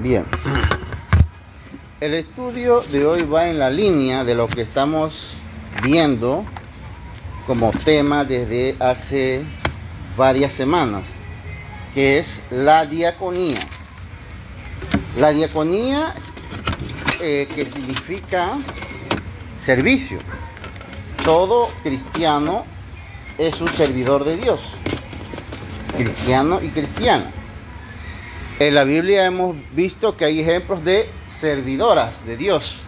Bien. El estudio de hoy va en la línea de lo que estamos viendo como tema desde hace varias semanas, que es la diaconía. La diaconía eh, que significa servicio. Todo cristiano es un servidor de Dios, cristiano y cristiana. En la Biblia hemos visto que hay ejemplos de servidoras de Dios.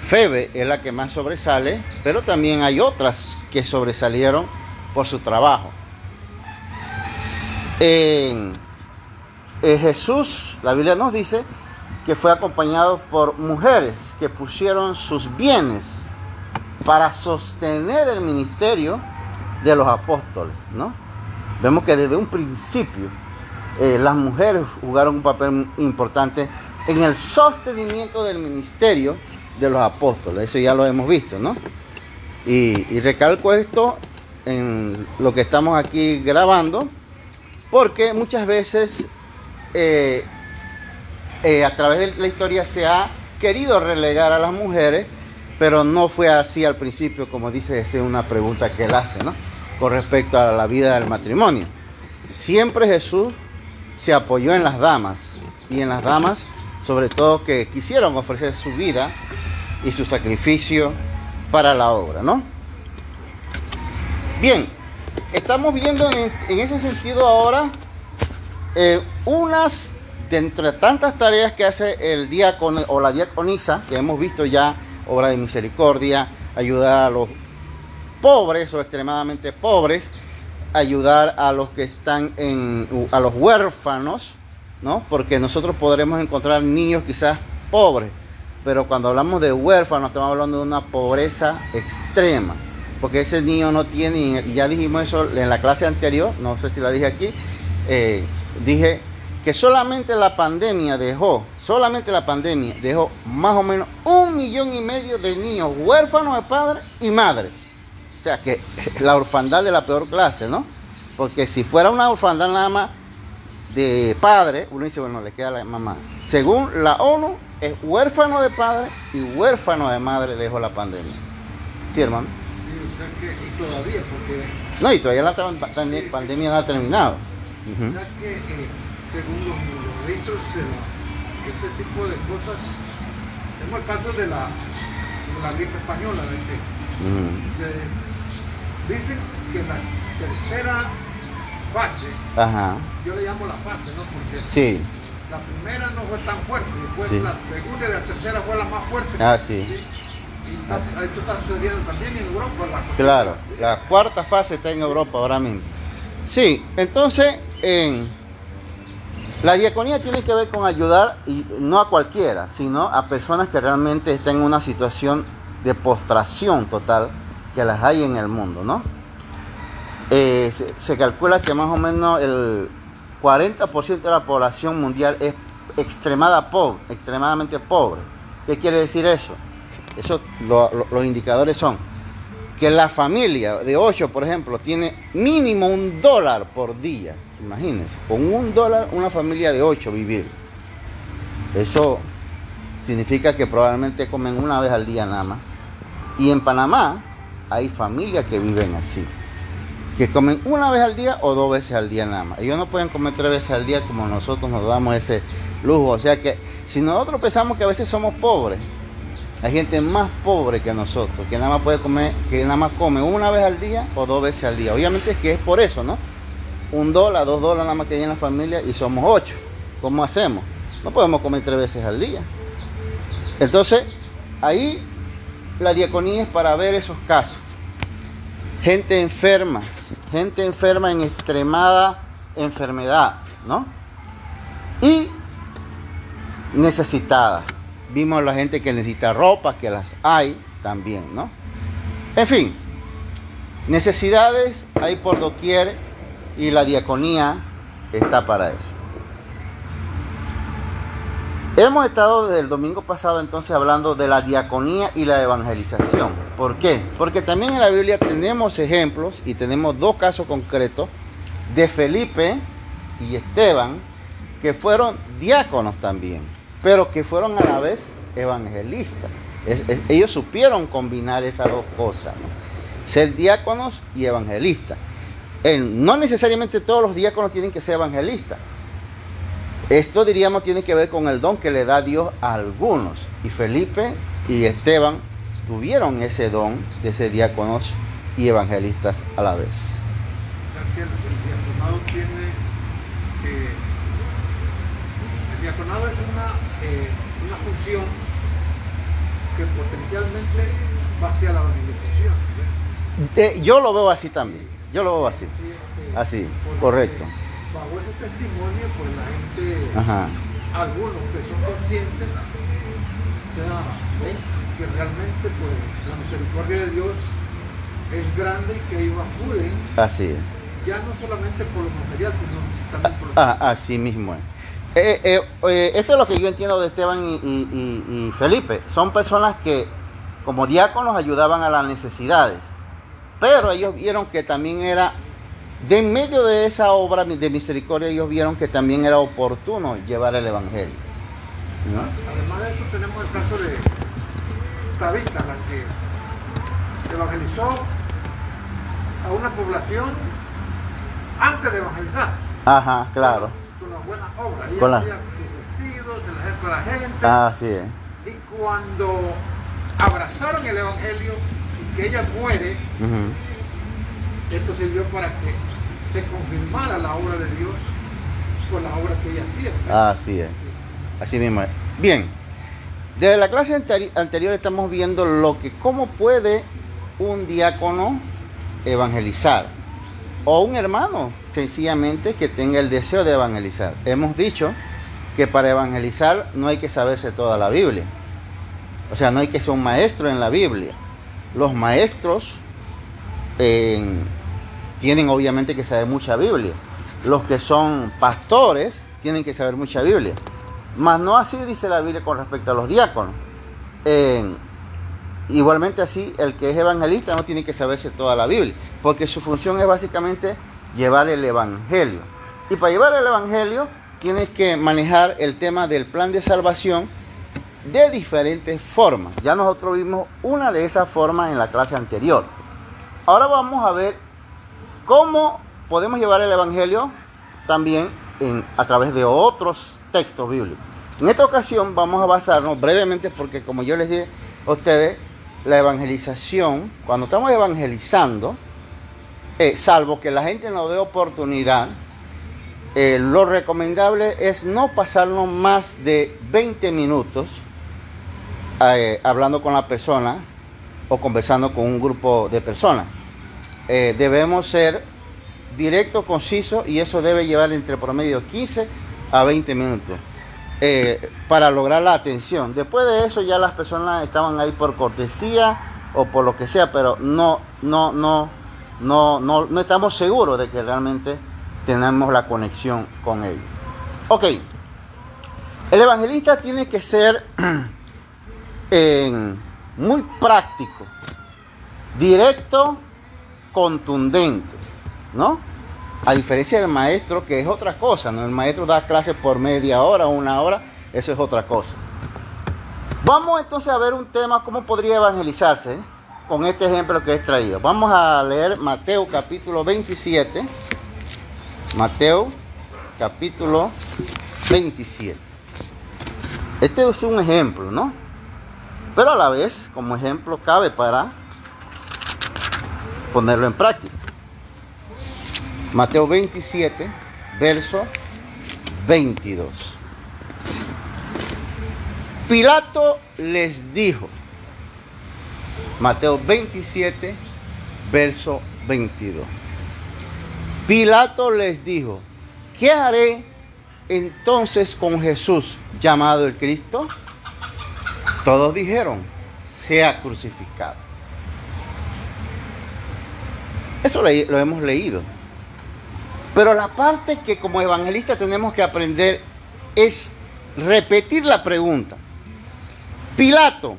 Febe es la que más sobresale, pero también hay otras que sobresalieron por su trabajo. En, Jesús, la Biblia nos dice que fue acompañado por mujeres que pusieron sus bienes para sostener el ministerio de los apóstoles, ¿no? Vemos que desde un principio eh, las mujeres jugaron un papel importante en el sostenimiento del ministerio de los apóstoles. Eso ya lo hemos visto, ¿no? Y, recalco esto en lo que estamos aquí grabando, porque muchas veces eh, eh, a través de la historia se ha querido relegar a las mujeres, pero no fue así al principio, como dice, es una pregunta que él hace, ¿no? Con respecto a la vida del matrimonio. Siempre Jesús se apoyó en las damas, y en las damas, sobre todo que quisieron ofrecer su vida y su sacrificio para la obra, ¿no? Bien, estamos viendo en, ese sentido ahora eh, unas de entre tantas tareas que hace el diácono o la diaconisa, que hemos visto ya, obra de misericordia, ayudar a los pobres o extremadamente pobres, ayudar a los que están en, a los huérfanos, ¿no? Porque nosotros podremos encontrar niños quizás pobres, pero cuando hablamos de huérfanos estamos hablando de una pobreza extrema, porque ese niño no tiene, y ya dijimos eso en la clase anterior, no sé si la dije aquí, eh, dije que solamente la pandemia dejó, solamente la pandemia dejó más o menos un millón y medio de niños huérfanos de padre y madre. O sea que la orfandad de la peor clase, ¿no? Porque si fuera una orfandad nada más de padre, uno dice, bueno, le queda a la mamá. Según la ONU, es huérfano de padre y huérfano de madre dejó la pandemia. ¿Sí, hermano? Sí, o sea que, y todavía, porque... No, y todavía la pandemia no ha terminado. Uh sea que, eh, según los, registros, este tipo de cosas, tenemos el caso de la, de la gripe española, de que, dicen que la tercera fase, yo le llamo la fase, ¿no? Porque sí. la primera no fue tan fuerte, después la segunda y la tercera fue la más fuerte. Ah, sí. Y esto está sucediendo también en Europa. La claro, la cuarta fase está en Europa ahora mismo. Sí, entonces en la diaconía tiene que ver con ayudar, y no a cualquiera, sino a personas que realmente están en una situación de postración total que las hay en el mundo, ¿no? Eh, se, calcula que más o menos el 40% de la población mundial es extremada pobre, extremadamente pobre. ¿Qué quiere decir eso? Eso los indicadores son que la familia de 8, por ejemplo, tiene mínimo un dólar por día. Imagínense, con un dólar una familia de 8 vivir. Eso significa que probablemente comen una vez al día nada más. Y en Panamá hay familias que viven así, que comen una vez al día o dos veces al día nada más. Ellos no pueden comer tres veces al día como nosotros nos damos ese lujo. O sea que si nosotros pensamos que a veces somos pobres, hay gente más pobre que nosotros, que nada más puede comer, que nada más come una vez al día o dos veces al día. Obviamente es que es por eso, ¿no? Un dólar, dos dólares nada más que hay en la familia y somos ocho. ¿Cómo hacemos? No podemos comer tres veces al día. Entonces, ahí la diaconía es para ver esos casos. Gente enferma, gente enferma en extremada enfermedad, ¿no? Y necesitada. Vimos la gente que necesita ropa, que las hay también, ¿no? En fin, necesidades hay por doquier y la diaconía está para eso. Hemos estado desde el domingo pasado entonces hablando de la diaconía y la evangelización. ¿Por qué? Porque también en la Biblia tenemos ejemplos y tenemos dos casos concretos de Felipe y Esteban que fueron diáconos también, pero que fueron a la vez evangelistas. ellos supieron combinar esas dos cosas, ser diáconos y evangelistas. no necesariamente todos los diáconos tienen que ser evangelistas. Esto diríamos tiene que ver con el don que le da Dios a algunos. Y Felipe y Esteban tuvieron ese don de ser diáconos y evangelistas a la vez. El, tiene eh, el diaconado es una, eh, una función que potencialmente va hacia la evangelización. Eh, yo lo veo así también, yo lo veo así. Así, correcto. Bajo ese testimonio, pues la gente, algunos que son conscientes, o sea, ven que realmente pues la misericordia de Dios es grande y que ellos acuden. Así es. Ya no solamente por lo material, sino también por lo ah, Así mismo es. Eh, eh, eh, esto es lo que yo entiendo de Esteban y, Felipe. Son personas que como diáconos ayudaban a las necesidades. Pero ellos vieron que también era, de en medio de esa obra de misericordia, ellos vieron que también era oportuno llevar el Evangelio. Además de eso tenemos el caso de Tabita, la que evangelizó a una población antes de evangelizar. Ajá, claro. Ella con la... vestidos, se con la gente. Ah, sí. Eh. Y cuando abrazaron el Evangelio y que ella muere, esto sirvió para que se confirmara la obra de Dios con la obra que ella hacía. Así es. Así mismo es. Bien. Desde la clase anterior estamos viendo lo que cómo puede un diácono evangelizar o un hermano sencillamente que tenga el deseo de evangelizar. Hemos dicho que para evangelizar no hay que saberse toda la Biblia. O sea, no hay que ser un maestro en la Biblia. Los maestros tienen obviamente que saber mucha Biblia. Los que son pastores tienen que saber mucha Biblia. Mas no así dice la Biblia con respecto a los diáconos. igualmente así, el que es evangelista no tiene que saberse toda la Biblia, porque su función es básicamente llevar el Evangelio. Y para llevar el Evangelio tienes que manejar el tema del plan de salvación de diferentes formas. Ya nosotros vimos una de esas formas en la clase anterior. Ahora vamos a ver cómo podemos llevar el Evangelio también a través de otros textos bíblicos. En esta ocasión vamos a basarnos brevemente porque como yo les dije a ustedes, la evangelización, cuando estamos evangelizando, eh, salvo que la gente nos dé oportunidad, eh, lo recomendable es no pasarnos más de 20 minutos eh, hablando con la persona o conversando con un grupo de personas. Debemos ser directo, conciso y eso debe llevar entre promedio 15 a 20 minutos para lograr la atención. Después de eso ya las personas estaban ahí por cortesía o por lo que sea, pero no, no, no no, no, no estamos seguros de que realmente tenemos la conexión con Él. Ok, el evangelista tiene que ser muy práctico, directo, contundente, ¿no? A diferencia del maestro, que es otra cosa, ¿no? El maestro da clases por media hora una hora, eso es otra cosa. Vamos entonces a ver un tema, cómo podría evangelizarse con este ejemplo que he traído. Vamos a leer Mateo capítulo 27. Mateo capítulo 27. Este es un ejemplo, ¿no? Pero a la vez, como ejemplo, cabe para ponerlo en práctica. Mateo 27, verso 22. Pilato les dijo, Mateo 27, verso 22. Pilato les dijo, ¿qué haré entonces con Jesús llamado el Cristo? Todos dijeron, sea crucificado. Eso lo hemos leído. Pero la parte que como evangelistas tenemos que aprender es repetir la pregunta. Pilato,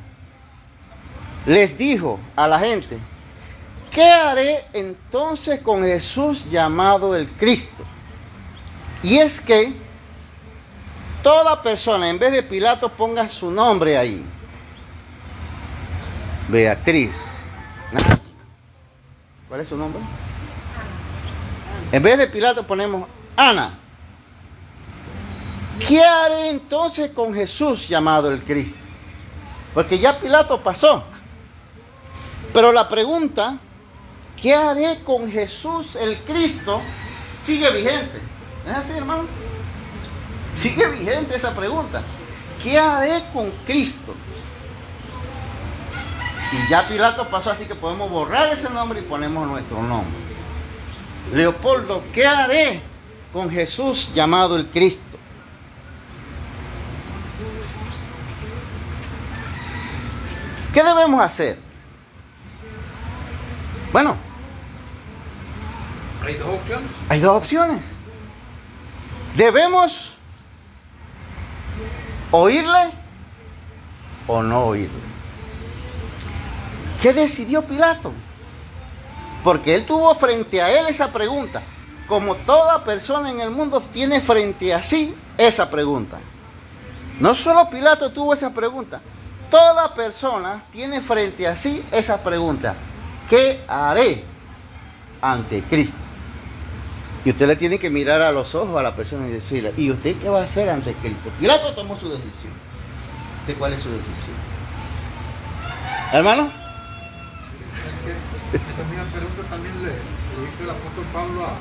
les dijo a la gente, ¿qué haré entonces con Jesús llamado el Cristo? Y es que toda persona, en vez de Pilato, ponga su nombre ahí. Beatriz. ¿Cuál es su nombre? En vez de Pilato ponemos Ana. ¿Qué haré entonces con Jesús llamado el Cristo? Porque ya Pilato pasó. Pero la pregunta, ¿qué haré con Jesús el Cristo? Sigue vigente. ¿Es así, hermano? Sigue vigente esa pregunta. ¿Qué haré con Cristo? Y ya Pilato pasó, así que podemos borrar ese nombre y ponemos nuestro nombre. Leopoldo, ¿qué haré con Jesús llamado el Cristo? ¿Qué debemos hacer? Bueno, hay dos opciones. Hay dos opciones. Debemos oírle o no oírle. ¿Qué decidió Pilato? Porque él tuvo frente a él esa pregunta. Como toda persona en el mundo tiene frente a sí esa pregunta. No solo Pilato tuvo esa pregunta. Toda persona tiene frente a sí esa pregunta. ¿Qué haré ante Cristo? Y usted le tiene que mirar a los ojos a la persona y decirle, ¿y usted qué va a hacer ante Cristo? Pilato tomó su decisión. ¿Usted cuál es su decisión? Hermano, misma pregunta también le, hizo el apóstol Pablo a,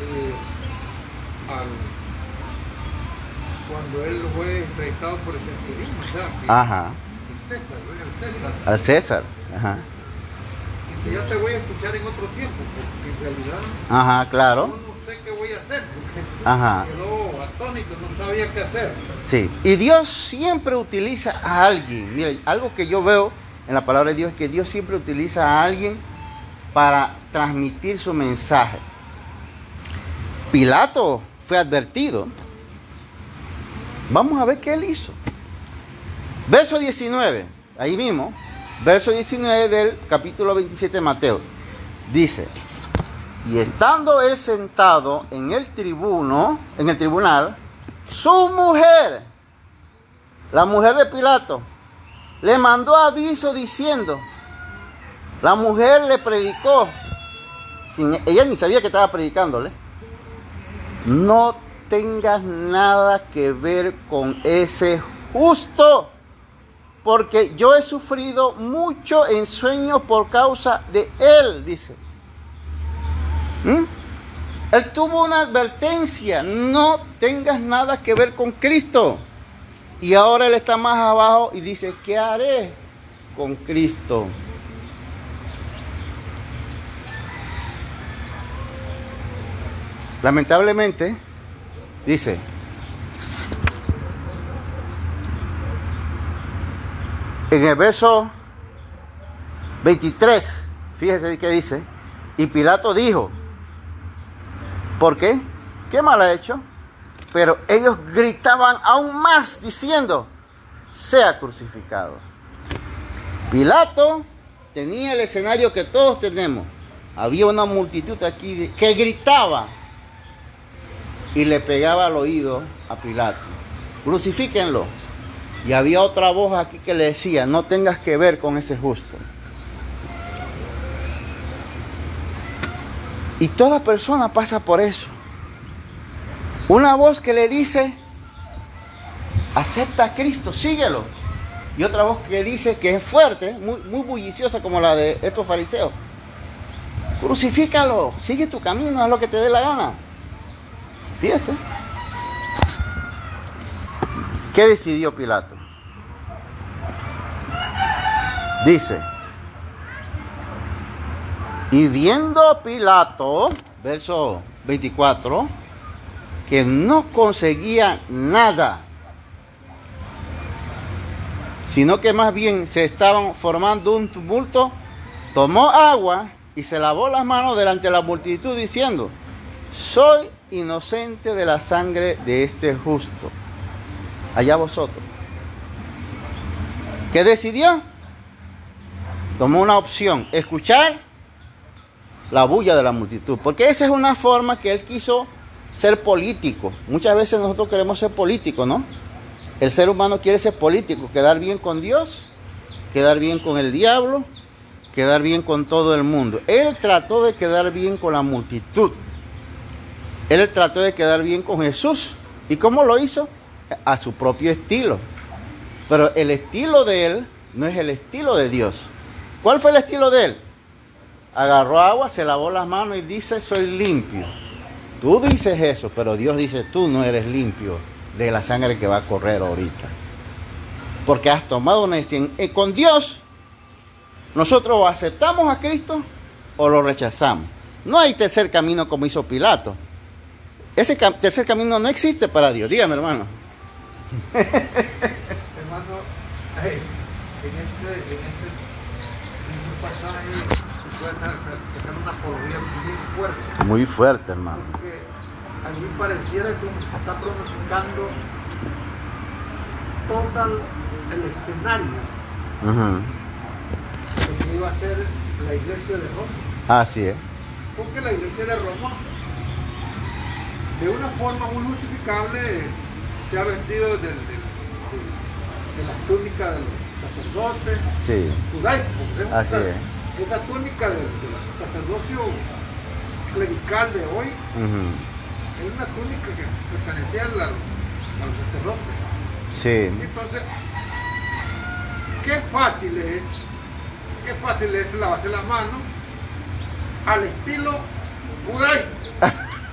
eh, al, cuando él fue entrevistado por el centurión, o sea, Ajá. el César, el César. Al César, ajá. Y ya te voy a escuchar en otro tiempo, porque en realidad Ajá, claro. yo no sé qué voy a hacer, porque Ajá. quedó atónito, no sabía qué hacer. Sí, y Dios siempre utiliza a alguien. Mire, algo que yo veo en la palabra de Dios es que Dios siempre utiliza a alguien para transmitir su mensaje. Pilato fue advertido. Vamos a ver qué él hizo. Verso 19, ahí mismo, verso 19 del capítulo 27 de Mateo. Dice, y estando él sentado en el tribuno, en el tribunal, su mujer, la mujer de Pilato, le mandó aviso diciendo, la mujer le predicó, ella ni sabía que estaba predicándole, no tengas nada que ver con ese justo, porque yo he sufrido mucho en sueño por causa de él, dice. ¿Mm? Él tuvo una advertencia, no tengas nada que ver con Cristo. Y ahora él está más abajo y dice, ¿qué haré con Cristo? Lamentablemente, dice, en el verso 23, fíjese qué dice, y Pilato dijo, ¿por qué? ¿Qué mal ha hecho? Pero ellos gritaban aún más diciendo, sea crucificado. Pilato tenía el escenario que todos tenemos. Había una multitud aquí que gritaba y le pegaba al oído a Pilato. Crucifíquenlo. Y había otra voz aquí que le decía, no tengas que ver con ese justo. Y toda persona pasa por eso. Una voz que le dice, acepta a Cristo, síguelo. Y otra voz que dice que es fuerte, muy, muy bulliciosa como la de estos fariseos. Crucifícalo, sigue tu camino, haz lo que te dé la gana. Fíjese. ¿Qué decidió Pilato? Dice, y viendo Pilato, verso 24, que no conseguía nada, sino que más bien se estaban formando un tumulto, tomó agua y se lavó las manos delante de la multitud diciendo, soy inocente de la sangre de este justo. Allá vosotros. ¿Qué decidió? Tomó una opción, escuchar la bulla de la multitud, porque esa es una forma que él quiso ser político. Muchas veces nosotros queremos ser políticos, ¿no? El ser humano quiere ser político, quedar bien con Dios, quedar bien con el diablo, quedar bien con todo el mundo. Él trató de quedar bien con la multitud. Él trató de quedar bien con Jesús. ¿Y cómo lo hizo? A su propio estilo. Pero el estilo de él no es el estilo de Dios. ¿Cuál fue el estilo de él? Agarró agua, se lavó las manos y dice, soy limpio. Tú dices eso, pero Dios dice, tú no eres limpio de la sangre que va a correr ahorita. Porque has tomado una decisión. Eh, con Dios, nosotros o aceptamos a Cristo o lo rechazamos. No hay tercer camino como hizo Pilato. Ese tercer camino no existe para Dios. Dígame, hermano. hermano, en este, en este, en pasaje se puede sacar una apología muy fuerte. Muy fuerte, hermano. Porque a mí pareciera que está pronosticando todo el escenario que iba a ser la iglesia de Roma. Así es. Porque la iglesia de Roma de una forma muy justificable se ha vestido de, la túnica de los sacerdotes sí. judaicos. Así es. Esa túnica del, sacerdocio clerical de hoy es una túnica que pertenecía a, a los sacerdotes. Sí. Entonces, qué fácil es, qué fácil es lavarse las manos al estilo judaico.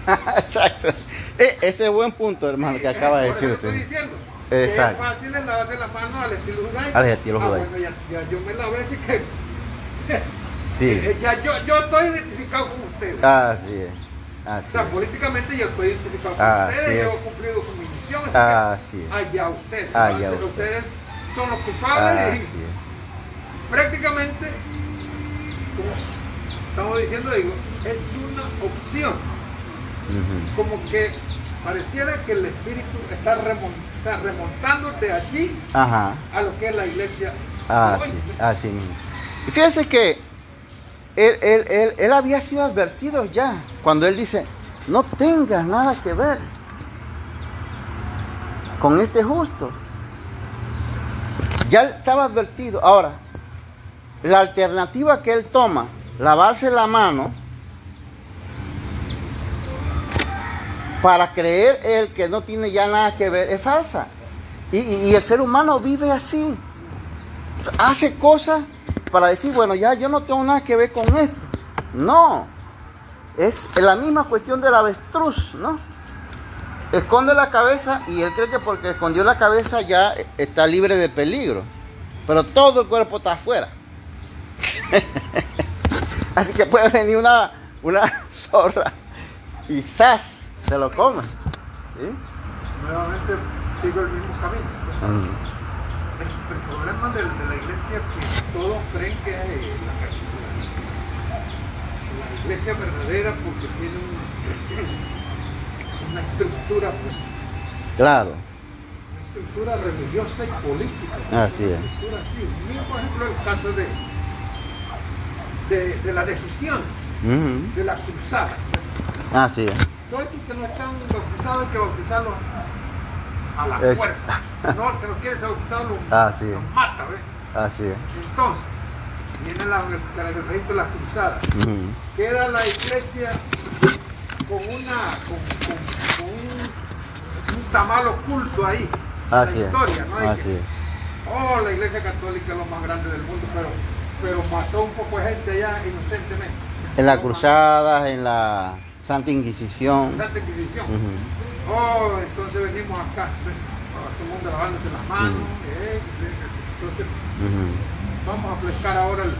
Exacto. E, ese es buen punto, hermano, que acaba de decir usted. Exacto. Es fácil es lavarse las manos al estilo judaico. Al estilo ah, judaico. Bueno, ya, ya, yo me lavé, así que. Sí. Eh, ya yo, yo estoy identificado con ustedes. Así es. Así o sea, es. políticamente yo estoy identificado con Así ustedes, es. yo he cumplido con mi misión. Así. Allá ustedes. Allá ustedes. son los culpables y prácticamente, como estamos diciendo, digo, es una opción. Como que pareciera que el espíritu está, remon- está remontando de allí Ajá. a lo que es la iglesia. Así, así mismo. Y fíjense que él, él, él, él había sido advertido ya cuando él dice, no tengas nada que ver con este justo. Ya estaba advertido. Ahora, la alternativa que él toma, lavarse la mano, para creer él que no tiene ya nada que ver, es falsa. Y, el ser humano vive así. Hace cosas para decir, bueno, ya yo no tengo nada que ver con esto. No. Es la misma cuestión del avestruz, ¿no? Esconde la cabeza y él cree que porque escondió la cabeza ya está libre de peligro. Pero todo el cuerpo está afuera. Así que puede venir una, una zorra y ¡zas! se lo come. ¿Sí? Nuevamente sigo el mismo camino. Mm. El, problema del- de, la iglesia es que todos creen que es eh, la, la iglesia verdadera porque tiene un- una estructura, pues, Claro, una estructura religiosa y política. Así es. Una estructura así. Mira, por ejemplo, el caso de, de, de la decisión de la cruzada. así es. Todos estos que no están bautizados hay que bautizarlos a la Es- fuerza. No, que no quieren ser bautizados los, Así mata, ¿ves? Así es. Entonces, viene la, la, el registro de la cruzada. Ujú. Queda la iglesia con una con, con- con un, un tamal oculto ahí. la Así es. historia, ¿no? Así que- es. Oh, la iglesia católica es lo más grande del mundo, pero, pero mató un poco de gente allá inocentemente. En las cruzadas, en la Santa Inquisición. Santa Inquisición. Ujú. Oh, entonces venimos acá, todo el mundo lavándose las manos. Eh, eh, entonces vamos a aplicar ahora el-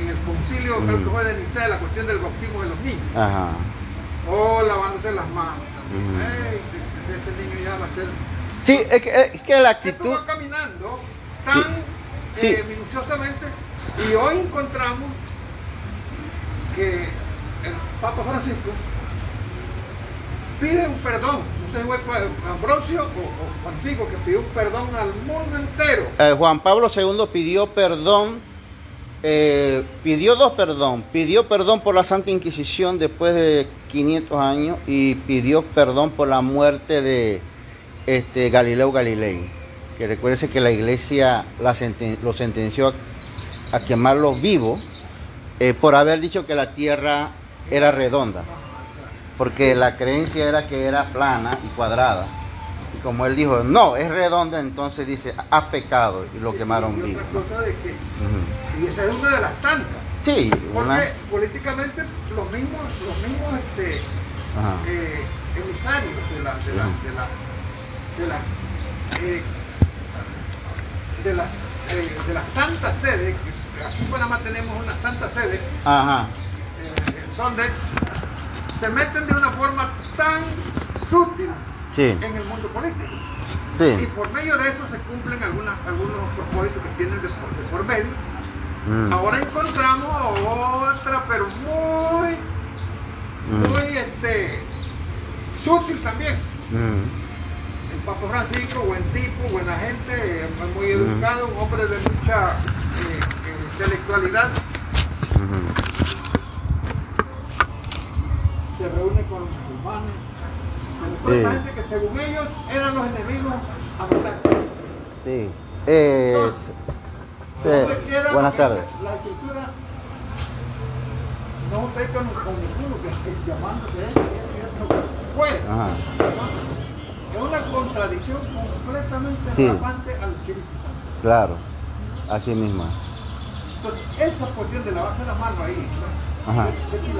en el concilio, creo que fue de Nicea, la cuestión del bautismo de los niños. Ajá. Oh, lavándose las manos. también. Ese- niño ya va a ser... Sí, es que, es que la actitud. va caminando tan Sí. eh, minuciosamente y hoy encontramos que el Papa Francisco pide un perdón. Si fue Ambrosio o, o Francisco que pidió un perdón al mundo entero. eh, Juan Pablo II pidió perdón eh, pidió dos perdón. Pidió perdón por la Santa Inquisición después de 500 años y pidió perdón por la muerte de este, Galileo Galilei. Que recuerde que la iglesia lo sentenció a, quemarlo vivo eh, por haber dicho que la tierra era redonda. Porque la creencia era que era plana y cuadrada como él dijo, no, es redonda, entonces dice, ha pecado y lo quemaron y, vivo. Y esa es una de las tantas. Sí, porque políticamente los mismos, los mismos este, eh, emisarios de la, de la, de la, de la, eh, de las, eh, de la Santa Sede, aquí en Panamá tenemos una Santa Sede, Ajá. donde se meten de una forma tan sutil en el mundo político. Y por medio de eso se cumplen algunas, algunos propósitos que tienen de por, medio. Mm. Ahora encontramos otra, pero muy, mm. muy este, sutil también. Mm. El Papa Francisco, buen tipo, buena gente, muy educado, un hombre de mucha eh, eh, intelectualidad. Se reúne con los musulmanes Sí. gente que según ellos eran los enemigos a matar. Sí. Eh, sí. Buenas tardes. La escritura no está con, con ninguno que esté llamándose él, fue. Es una contradicción completamente sí. al Espíritu Claro, así mismo. Entonces, esa cuestión de lavarse la mano ahí, ¿no? Ajá. Es, es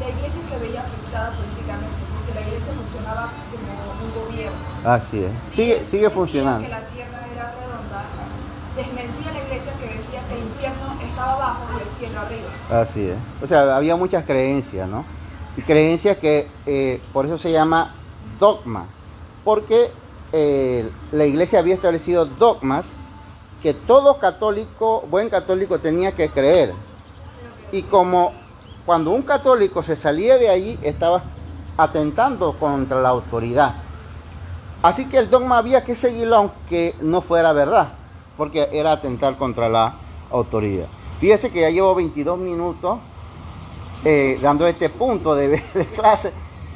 la, iglesia se veía afectada políticamente, porque la iglesia funcionaba como un gobierno. Así es, sigue, sigue funcionando. Que la tierra era redonda, desmentía la iglesia que decía que el infierno estaba abajo y el cielo arriba. Así es, o sea, había muchas creencias, ¿no? Y creencias que eh, por eso se llama dogma, porque eh, la iglesia había establecido dogmas que todo católico, buen católico tenía que creer. Y como cuando un católico se salía de allí, estaba atentando contra la autoridad. Así que el dogma había que seguirlo aunque no fuera verdad, porque era atentar contra la autoridad. Fíjese que ya llevo 22 minutos eh, dando este punto de, clase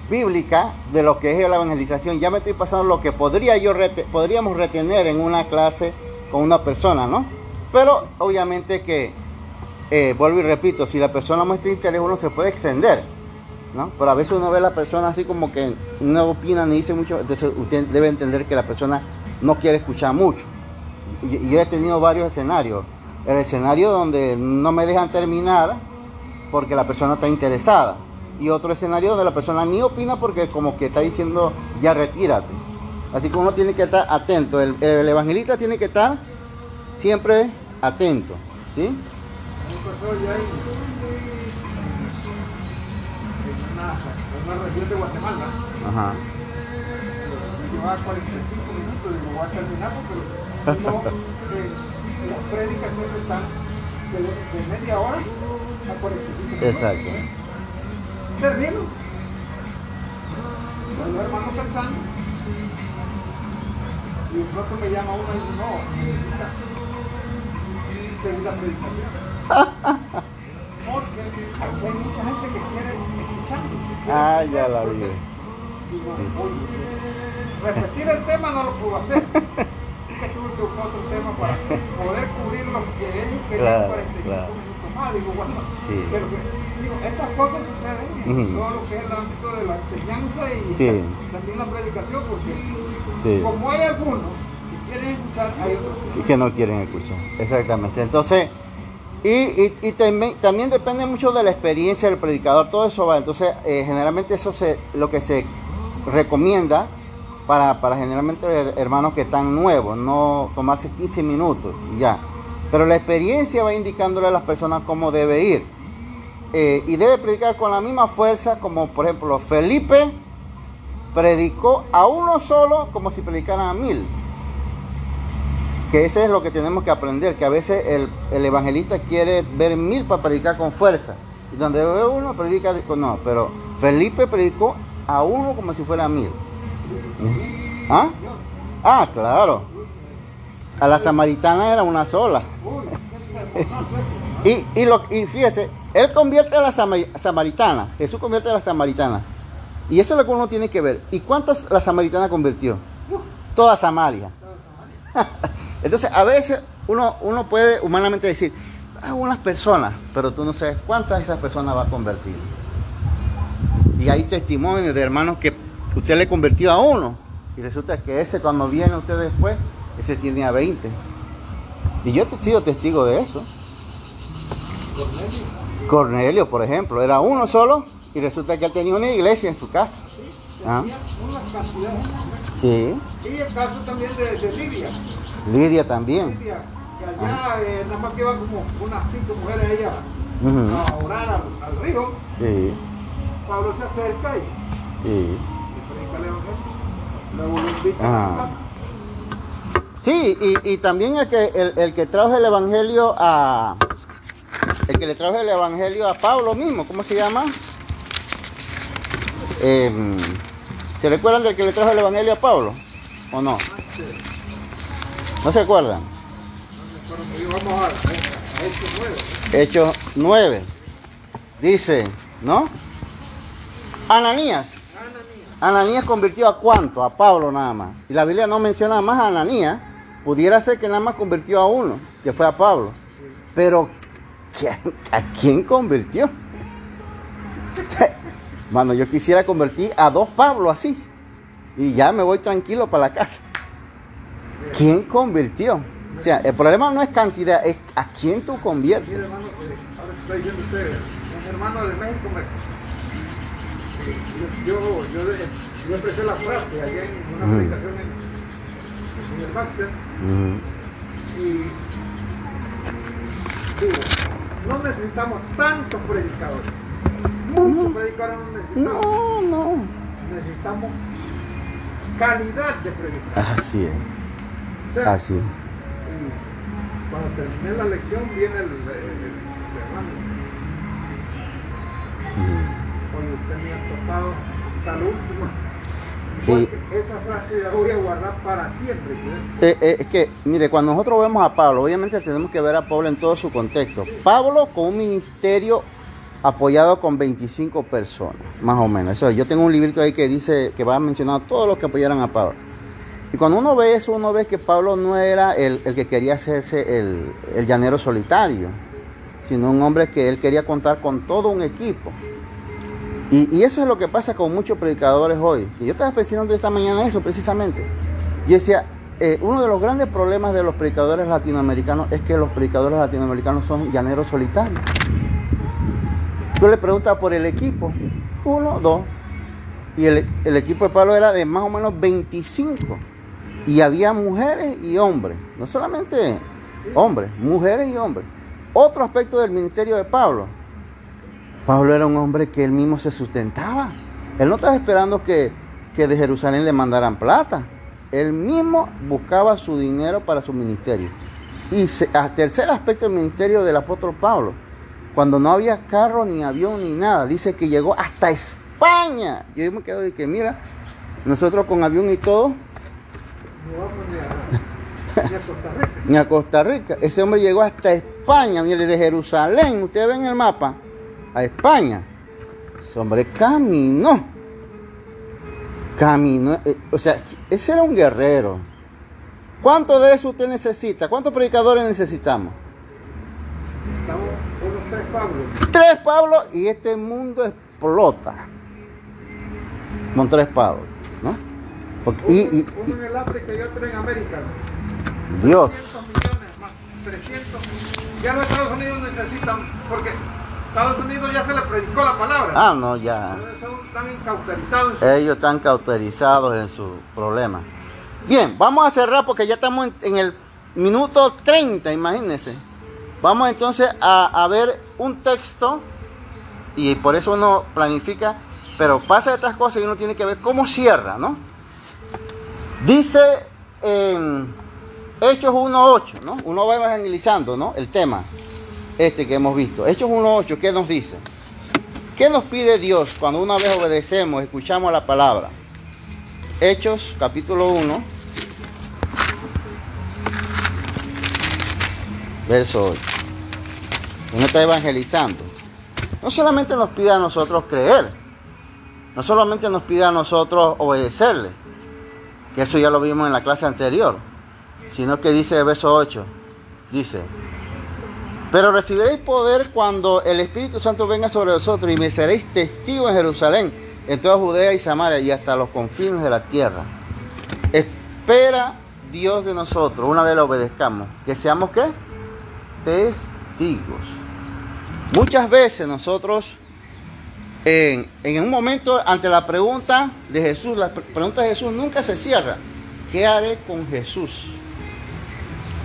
bíblica de lo que es la evangelización. Ya me estoy pasando lo que podría yo podríamos retener en una clase con una persona, ¿no? Pero obviamente que eh, vuelvo y repito, si la persona muestra interés uno se puede extender, ¿no? Pero a veces uno ve a la persona así como que no opina ni dice mucho, entonces usted debe entender que la persona no quiere escuchar mucho. Y, yo he tenido varios escenarios. El escenario donde no me dejan terminar porque la persona está interesada. Y otro escenario donde la persona ni opina porque como que está diciendo ya retírate. Así que uno tiene que estar atento. El, el evangelista tiene que estar siempre atento. ¿sí? Pasó allá en, una, en una región de Guatemala. Ajá. Me llevaba 45 minutos, digo, voy a terminar porque no, eh, las prédicas siempre están de, de, media hora a 45 minutos. Exacto. Termino. Los hermanos pensando. Y pronto me llama uno y dice, no, necesitas segunda predicación. Hay mucha gente que quiere escuchar. Ah, ya la vi. Repetir el tema no lo pudo hacer. que tuve que buscar otro tema para poder cubrir lo que ellos querían para este claro. más. Digo, bueno, sí. pero digo, estas cosas suceden en todo lo que es el ámbito de la enseñanza y sí. también la predicación, porque sí. como hay algunos que quieren escuchar, hay otros que, que no quieren escuchar. Exactamente. Entonces, y, y, también, depende mucho de la experiencia del predicador, todo eso va. Entonces, eh, generalmente eso es lo que se recomienda para, para generalmente hermanos que están nuevos, no tomarse 15 minutos y ya. Pero la experiencia va indicándole a las personas cómo debe ir. Eh, y debe predicar con la misma fuerza como, por ejemplo, Felipe predicó a uno solo como si predicaran a mil. Que ese es lo que tenemos que aprender, que a veces el, evangelista quiere ver mil para predicar con fuerza. Y donde uno, predica no. Pero Felipe predicó a uno como si fuera mil. ¿Ah? Ah, claro. A la samaritana era una sola. y, y, lo, y fíjese, él convierte a la samaritana, Jesús convierte a la samaritana. Y eso es lo que uno tiene que ver. ¿Y cuántas la samaritana convirtió? Toda Samaria. Entonces, a veces uno, uno puede humanamente decir, algunas personas, pero tú no sabes cuántas de esas personas va a convertir. Y hay testimonios de hermanos que usted le convirtió a uno y resulta que ese cuando viene usted después, ese tiene a 20. Y yo he sido testigo de eso. Cornelio. Cornelio, por ejemplo, era uno solo y resulta que él tenía una iglesia en su casa. Sí, ¿Ah? Sí. Y el caso también de, Lidia. Lidia también. Lidia, que allá eh, nada más que iban como unas cinco mujeres ella a orar al, río. Sí. Pablo se acerca y, sí. y predica el evangelio. Ah. Sí, y, y, también el que, el, el, que trajo el evangelio a. El que le trajo el evangelio a Pablo mismo, ¿cómo se llama? Eh, ¿Se recuerdan del que le trajo el evangelio a Pablo? ¿O no? ¿No se acuerdan? Vamos a, Hechos 9. Hechos 9. Dice, ¿no? Ananías. Ananías convirtió a cuánto? A Pablo nada más. Y la Biblia no menciona más a Ananías. Pudiera ser que nada más convirtió a uno, que fue a Pablo. Pero, ¿a quién convirtió? Mano, yo quisiera convertir a dos Pablo así. Y ya me voy tranquilo para la casa. ¿Quién convirtió? O sea, el problema no es cantidad, es a quién tú conviertes. hermano, ahora estoy usted, un hermano de México me yo, yo, yo expresé la frase allá en una predicación en, el máster y digo, no necesitamos tantos predicadores. Muchos predicadores no necesitamos. No, no. Necesitamos calidad de predicadores. Así es. Así. Cuando terminé la lección viene el, el, hermano Sí. Esa frase la voy a guardar para siempre. Eh, eh, es que, mire, cuando nosotros vemos a Pablo, obviamente tenemos que ver a Pablo en todo su contexto. Pablo con un ministerio apoyado con 25 personas, más o menos. Eso, yo tengo un librito ahí que dice que va a mencionar todos los que apoyaron a Pablo. Y cuando uno ve eso, uno ve que Pablo no era el, el que quería hacerse el, el llanero solitario, sino un hombre que él quería contar con todo un equipo. Y, eso es lo que pasa con muchos predicadores hoy. Que yo estaba pensando esta mañana eso precisamente. Y decía, eh, uno de los grandes problemas de los predicadores latinoamericanos es que los predicadores latinoamericanos son llaneros solitarios. Tú le preguntas por el equipo, uno, dos. Y el, el equipo de Pablo era de más o menos 25. Y había mujeres y hombres. No solamente hombres, mujeres y hombres. Otro aspecto del ministerio de Pablo Pablo era un hombre que él mismo se sustentaba. Él no estaba esperando que, de Jerusalén le mandaran plata. Él mismo buscaba su dinero para su ministerio. Y tercer aspecto del ministerio del apóstol Pablo, cuando no había carro, ni avión, ni nada, dice que llegó hasta España. Yo me quedo de que, mira, nosotros con avión y todo, ni a Costa Rica. Ese hombre llegó hasta España, mire, de Jerusalén, ustedes ven el mapa, a España. Ese hombre caminó. Caminó. Eh, o sea, ese era un guerrero. ¿Cuánto de eso usted necesita? ¿Cuántos predicadores necesitamos? tres Pablos. Tres Pablos y este mundo explota. Con tres Pablos. Porque, uno, y, y, uno en el África y otro en América. Dios. 300 millones más, 300. Ya los Estados Unidos necesitan, porque Estados Unidos ya se le predicó la palabra. Ah, no, ya. Están cauterizados. Ellos están cauterizados en su problema. Bien, vamos a cerrar porque ya estamos en, el minuto 30, imagínense. Vamos entonces a, ver un texto y por eso uno planifica, pero pasa estas cosas y uno tiene que ver cómo cierra, ¿no? Dice en Hechos 1.8, ¿no? Uno va evangelizando, ¿no? El tema este que hemos visto. Hechos 1.8, ¿qué nos dice? ¿Qué nos pide Dios cuando una vez obedecemos, escuchamos la palabra? Hechos capítulo 1, verso 8. Él no está evangelizando. No solamente nos pide a nosotros creer, no solamente nos pide a nosotros obedecerle, eso ya lo vimos en la clase anterior, sino que dice el verso 8, dice, pero recibiréis poder cuando el Espíritu Santo venga sobre vosotros y me seréis testigos en Jerusalén, en toda Judea y Samaria y hasta los confines de la tierra. Espera Dios de nosotros, una vez lo obedezcamos, que seamos qué? Testigos. Muchas veces nosotros, en, un momento, ante la pregunta de Jesús, la pregunta de Jesús nunca se cierra. ¿Qué haré con Jesús?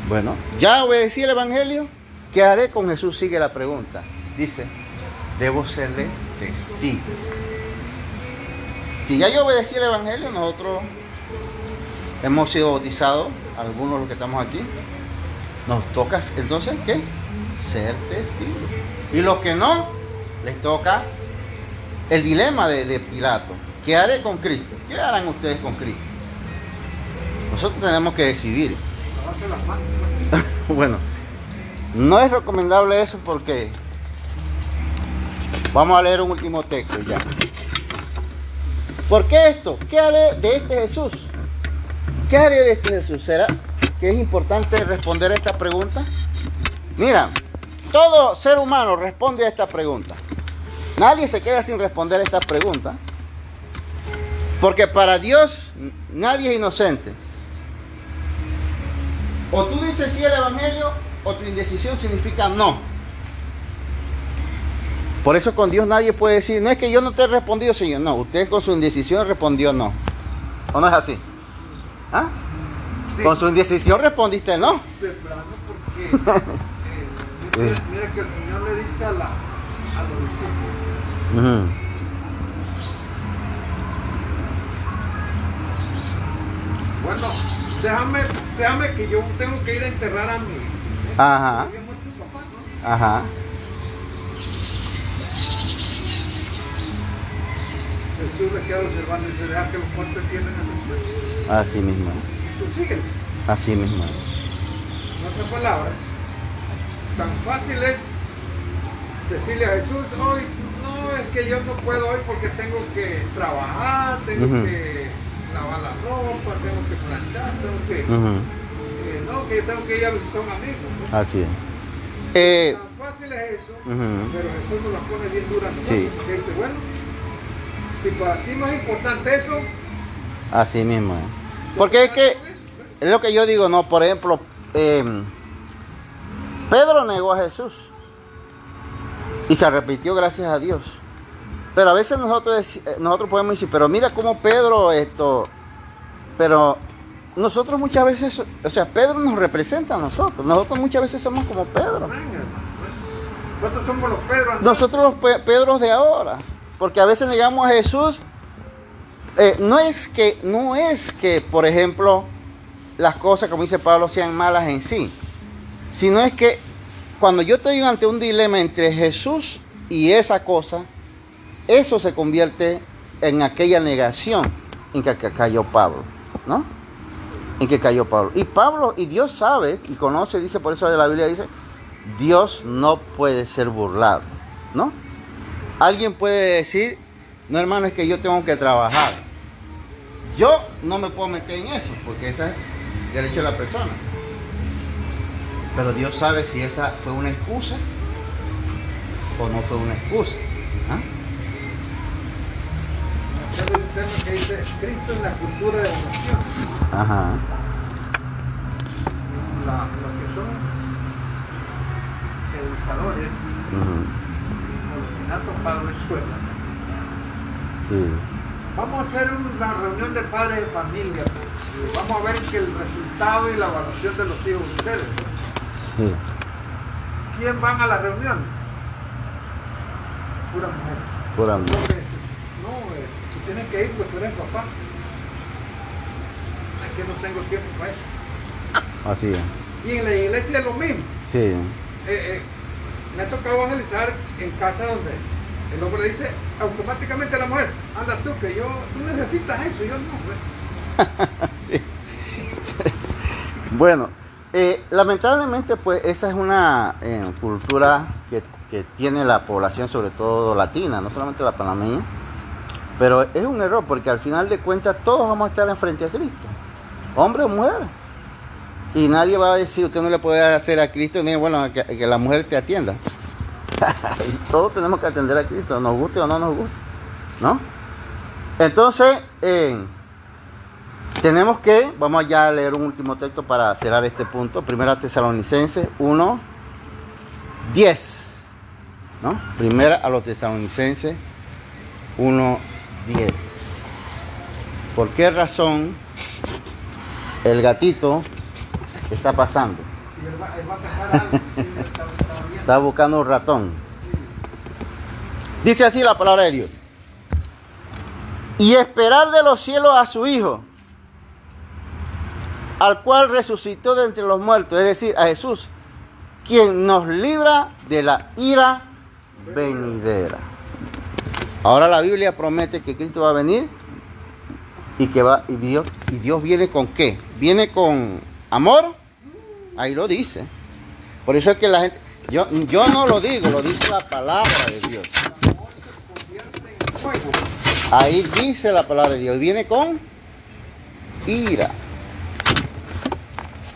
Bueno, ya obedecí el Evangelio, ¿Qué haré con Jesús? Sigue la pregunta. Dice, debo serle testigo. Si ya yo obedecí el Evangelio, nosotros hemos sido bautizados, algunos de los que estamos aquí, nos toca entonces, ¿qué? Ser testigos. Y los que no, les toca el dilema de, de Pilato. ¿Qué haré con Cristo? ¿Qué harán ustedes con Cristo? Nosotros tenemos que decidir. bueno, no es recomendable eso porque vamos a leer un último texto ya. ¿Por qué esto? ¿Qué haré de este Jesús? ¿Qué haré de este Jesús? ¿Será que es importante responder a esta pregunta? Mira, todo ser humano responde a esta pregunta. Nadie se queda sin responder a esta pregunta. Porque para Dios nadie es inocente. O tú dices sí al Evangelio o tu indecisión significa no. Por eso con Dios nadie puede decir, no es que yo no te he respondido, Señor. No, usted con su indecisión respondió no. ¿O no es así? ¿Ah? Con su indecisión respondiste no. porque eh, mira que el Señor le dice a, la, a los discípulos. Bueno, déjame, déjame que yo tengo que ir a enterrar a mi, Ajá. Ajá. Jesús le queda observando y se deja que los muertos tienen el Así mismo. Tú. Así mismo. En otras palabras, tan fácil es decirle a Jesús, hoy que yo no puedo hoy porque tengo que trabajar, tengo que lavar la ropa, tengo que planchar, tengo que no, que yo tengo que ir a visitar a un amigo. Así es. Eh, Tan fácil es eso, pero Jesús nos la pone bien dura. Sí. Porque dice, bueno, si para ti no es importante eso. Así mismo. Porque es que, es lo que yo digo, no, por ejemplo, eh, Pedro negó a Jesús y se arrepintió gracias a Dios. Pero a veces nosotros, nosotros podemos decir, pero mira cómo Pedro esto, pero nosotros muchas veces, o sea, Pedro nos representa a nosotros. Nosotros muchas veces somos como Pedro. Nosotros somos los Pedros. Nosotros los de ahora. Porque a veces negamos a Jesús. Eh, no es que, no es que, por ejemplo, las cosas, como dice Pablo, sean malas en sí. Sino es que cuando yo estoy ante un dilema entre Jesús y esa cosa, eso se convierte en aquella negación en que cayó Pablo. ¿No? en que cayó Pablo. Y Pablo, y Dios sabe y conoce, dice, por eso la Biblia dice, Dios no puede ser burlado, ¿no? Alguien puede decir, no hermano, es que yo tengo que trabajar. Yo no me puedo meter en eso, porque ese es el derecho de la persona. Pero Dios sabe si esa fue una excusa o no fue una excusa. Que dice Cristo en la cultura de oración. Ajá. La, los que son educadores, uh -huh. los que tocado escuela. Sí. Vamos a hacer una reunión de padres de familia. Pues, vamos a ver que el resultado y la evaluación de los hijos de ustedes. Sí. ¿Quién van a la reunión? Pura mujer. Pura mujer tienes que ir, pues tú eres papá. Es que no tengo tiempo para eso. Así es. Y en la iglesia es lo mismo. Sí. Eh, eh, me ha tocado evangelizar en casa donde el hombre dice automáticamente a la mujer, anda tú, que yo, tú necesitas eso, yo no. sí. Bueno, eh, lamentablemente pues esa es una cultura que, que tiene la población, sobre todo latina, no solamente la panameña. Pero es un error porque al final de cuentas todos vamos a estar enfrente a Cristo, hombre o mujer. Y nadie va a decir, usted no le puede hacer a Cristo, ni bueno, que, que la mujer te atienda. todos tenemos que atender a Cristo, nos guste o no nos guste. ¿No? Entonces, eh, tenemos que, vamos ya a leer un último texto para cerrar este punto. Primera Tesalonicenses 1, 10. ¿No? Primera a los Tesalonicenses 1, 10. ¿Por qué razón el gatito está pasando? está buscando un ratón. Dice así la palabra de Dios. Y esperar de los cielos a su Hijo, al cual resucitó de entre los muertos, es decir, a Jesús, quien nos libra de la ira venidera. Ahora la Biblia promete que Cristo va a venir y que va y Dios, y Dios viene con qué? Viene con amor. Ahí lo dice. Por eso es que la gente yo, yo no lo digo, lo dice la palabra de Dios. Ahí dice la palabra de Dios. Viene con ira.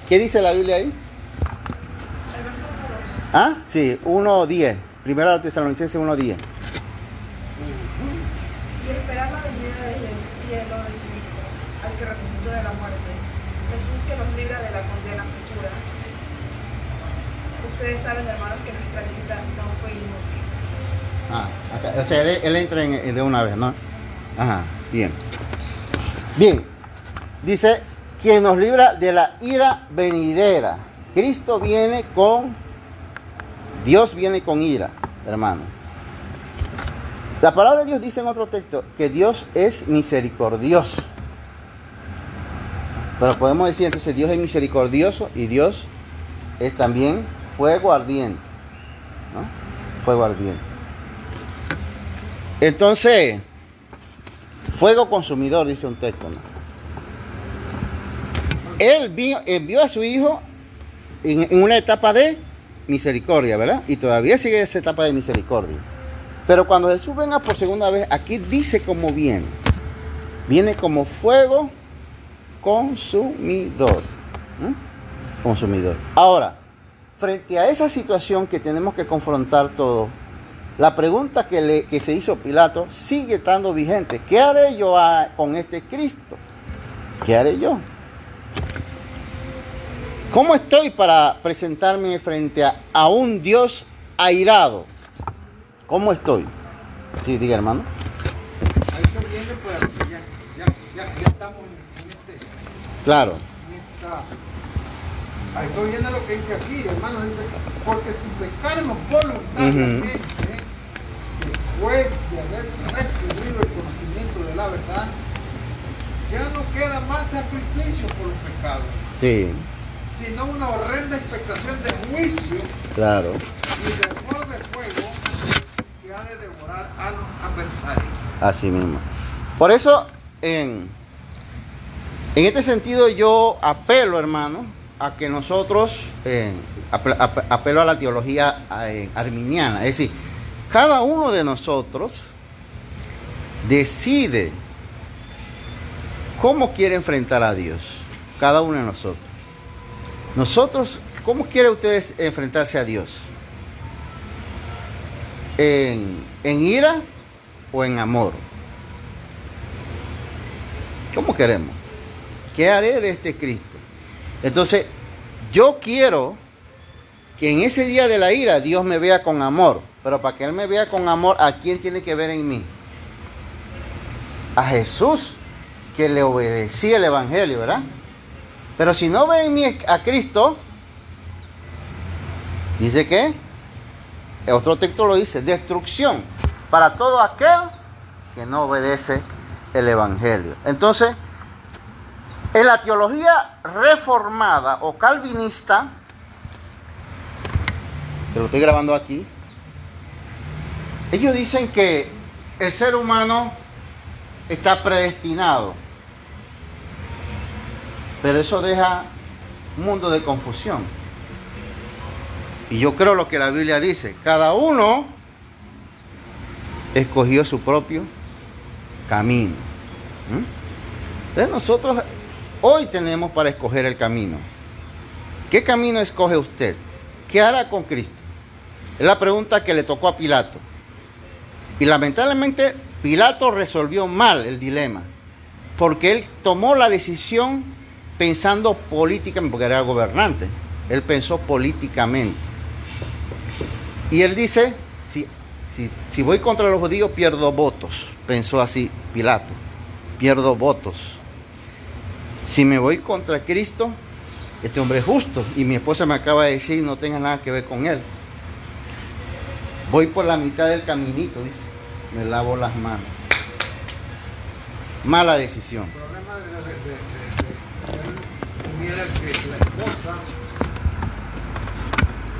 ¿Qué dice la Biblia ahí? ¿Ah? Sí, 1.10. Primera Tesalonicenses 1.10. Y esperar la venida desde el cielo de su Hijo, al que resucitó de la muerte, Jesús que nos libra de la condena futura. Ustedes saben, hermanos, que nuestra visita no fue inútil. Ah, o sea, él, él entra en, de una vez, ¿no? Ajá, bien. Bien, dice, quien nos libra de la ira venidera. Cristo viene con, Dios viene con ira, hermano. La palabra de Dios dice en otro texto que Dios es misericordioso. Pero podemos decir entonces Dios es misericordioso y Dios es también fuego ardiente. ¿no? Fuego ardiente. Entonces, fuego consumidor, dice un texto. Él envió a su hijo en, una etapa de misericordia, ¿verdad? Y todavía sigue esa etapa de misericordia. Pero cuando Jesús venga por segunda vez, aquí dice cómo viene. Viene como fuego consumidor. Consumidor. Ahora, frente a esa situación que tenemos que confrontar todo, la pregunta que, le, que se hizo Pilato sigue estando vigente. ¿Qué haré yo a, con este Cristo? ¿Qué haré yo? ¿Cómo estoy para presentarme frente a, a, un Dios airado? ¿Cómo estoy? Sí, diga hermano. Ahí viene, pues, ya, ya, ya, ya estamos en este. Claro. En esta, ahí estoy viendo lo que dice aquí, hermano. Dice, porque si pecarnos voluntariamente, uh -huh. después de haber recibido el conocimiento de la verdad, ya no queda más sacrificio por los pecados. Sí. Sino una horrenda expectación de juicio Claro. y de fuego de fuego que ha de devorar a los adversarios. Así mismo. Por eso, en, en este sentido, yo apelo, hermano, a que nosotros, eh, apelo, a la teología eh, arminiana. Es decir, cada uno de nosotros decide cómo quiere enfrentar a Dios. Cada uno de nosotros. Nosotros, ¿cómo quiere ustedes enfrentarse a Dios? ¿En, en ira o en amor? ¿Cómo queremos? ¿Qué haré de este Cristo? Entonces, yo quiero que en ese día de la ira Dios me vea con amor. Pero para que Él me vea con amor, ¿a quién tiene que ver en mí? A Jesús, que le obedecía el Evangelio, ¿verdad? Pero si no ve en mí a Cristo, dice que, otro texto lo dice, destrucción para todo aquel que no obedece el Evangelio. Entonces, en la teología reformada o calvinista, que lo estoy grabando aquí, ellos dicen que el ser humano está predestinado. Pero eso deja un mundo de confusión. Y yo creo lo que la Biblia dice. Cada uno escogió su propio camino. Entonces nosotros hoy tenemos para escoger el camino. ¿Qué camino escoge usted? ¿Qué hará con Cristo? Es la pregunta que le tocó a Pilato. Y lamentablemente Pilato resolvió mal el dilema, porque él tomó la decisión pensando políticamente, porque era gobernante, él pensó políticamente. Y él dice, si, si, voy contra los judíos pierdo votos, pensó así Pilato, pierdo votos. Si me voy contra Cristo, este hombre es justo y mi esposa me acaba de decir no tenga nada que ver con él. Voy por la mitad del caminito, dice. Me lavo las manos. Mala decisión. El problema de, de, era que la esposa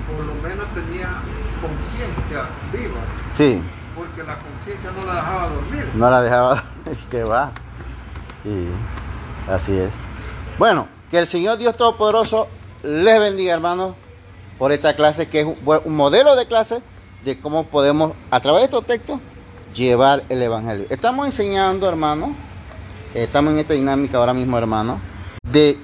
por lo menos tenía conciencia viva. Sí. Porque la conciencia no la dejaba dormir. No la dejaba, es que va. Y así es. Bueno, que el Señor Dios Todopoderoso les bendiga, hermanos, por esta clase que es un modelo de clase de cómo podemos, a través de estos textos, llevar el Evangelio. Estamos enseñando, hermano, estamos en esta dinámica ahora mismo, hermano, de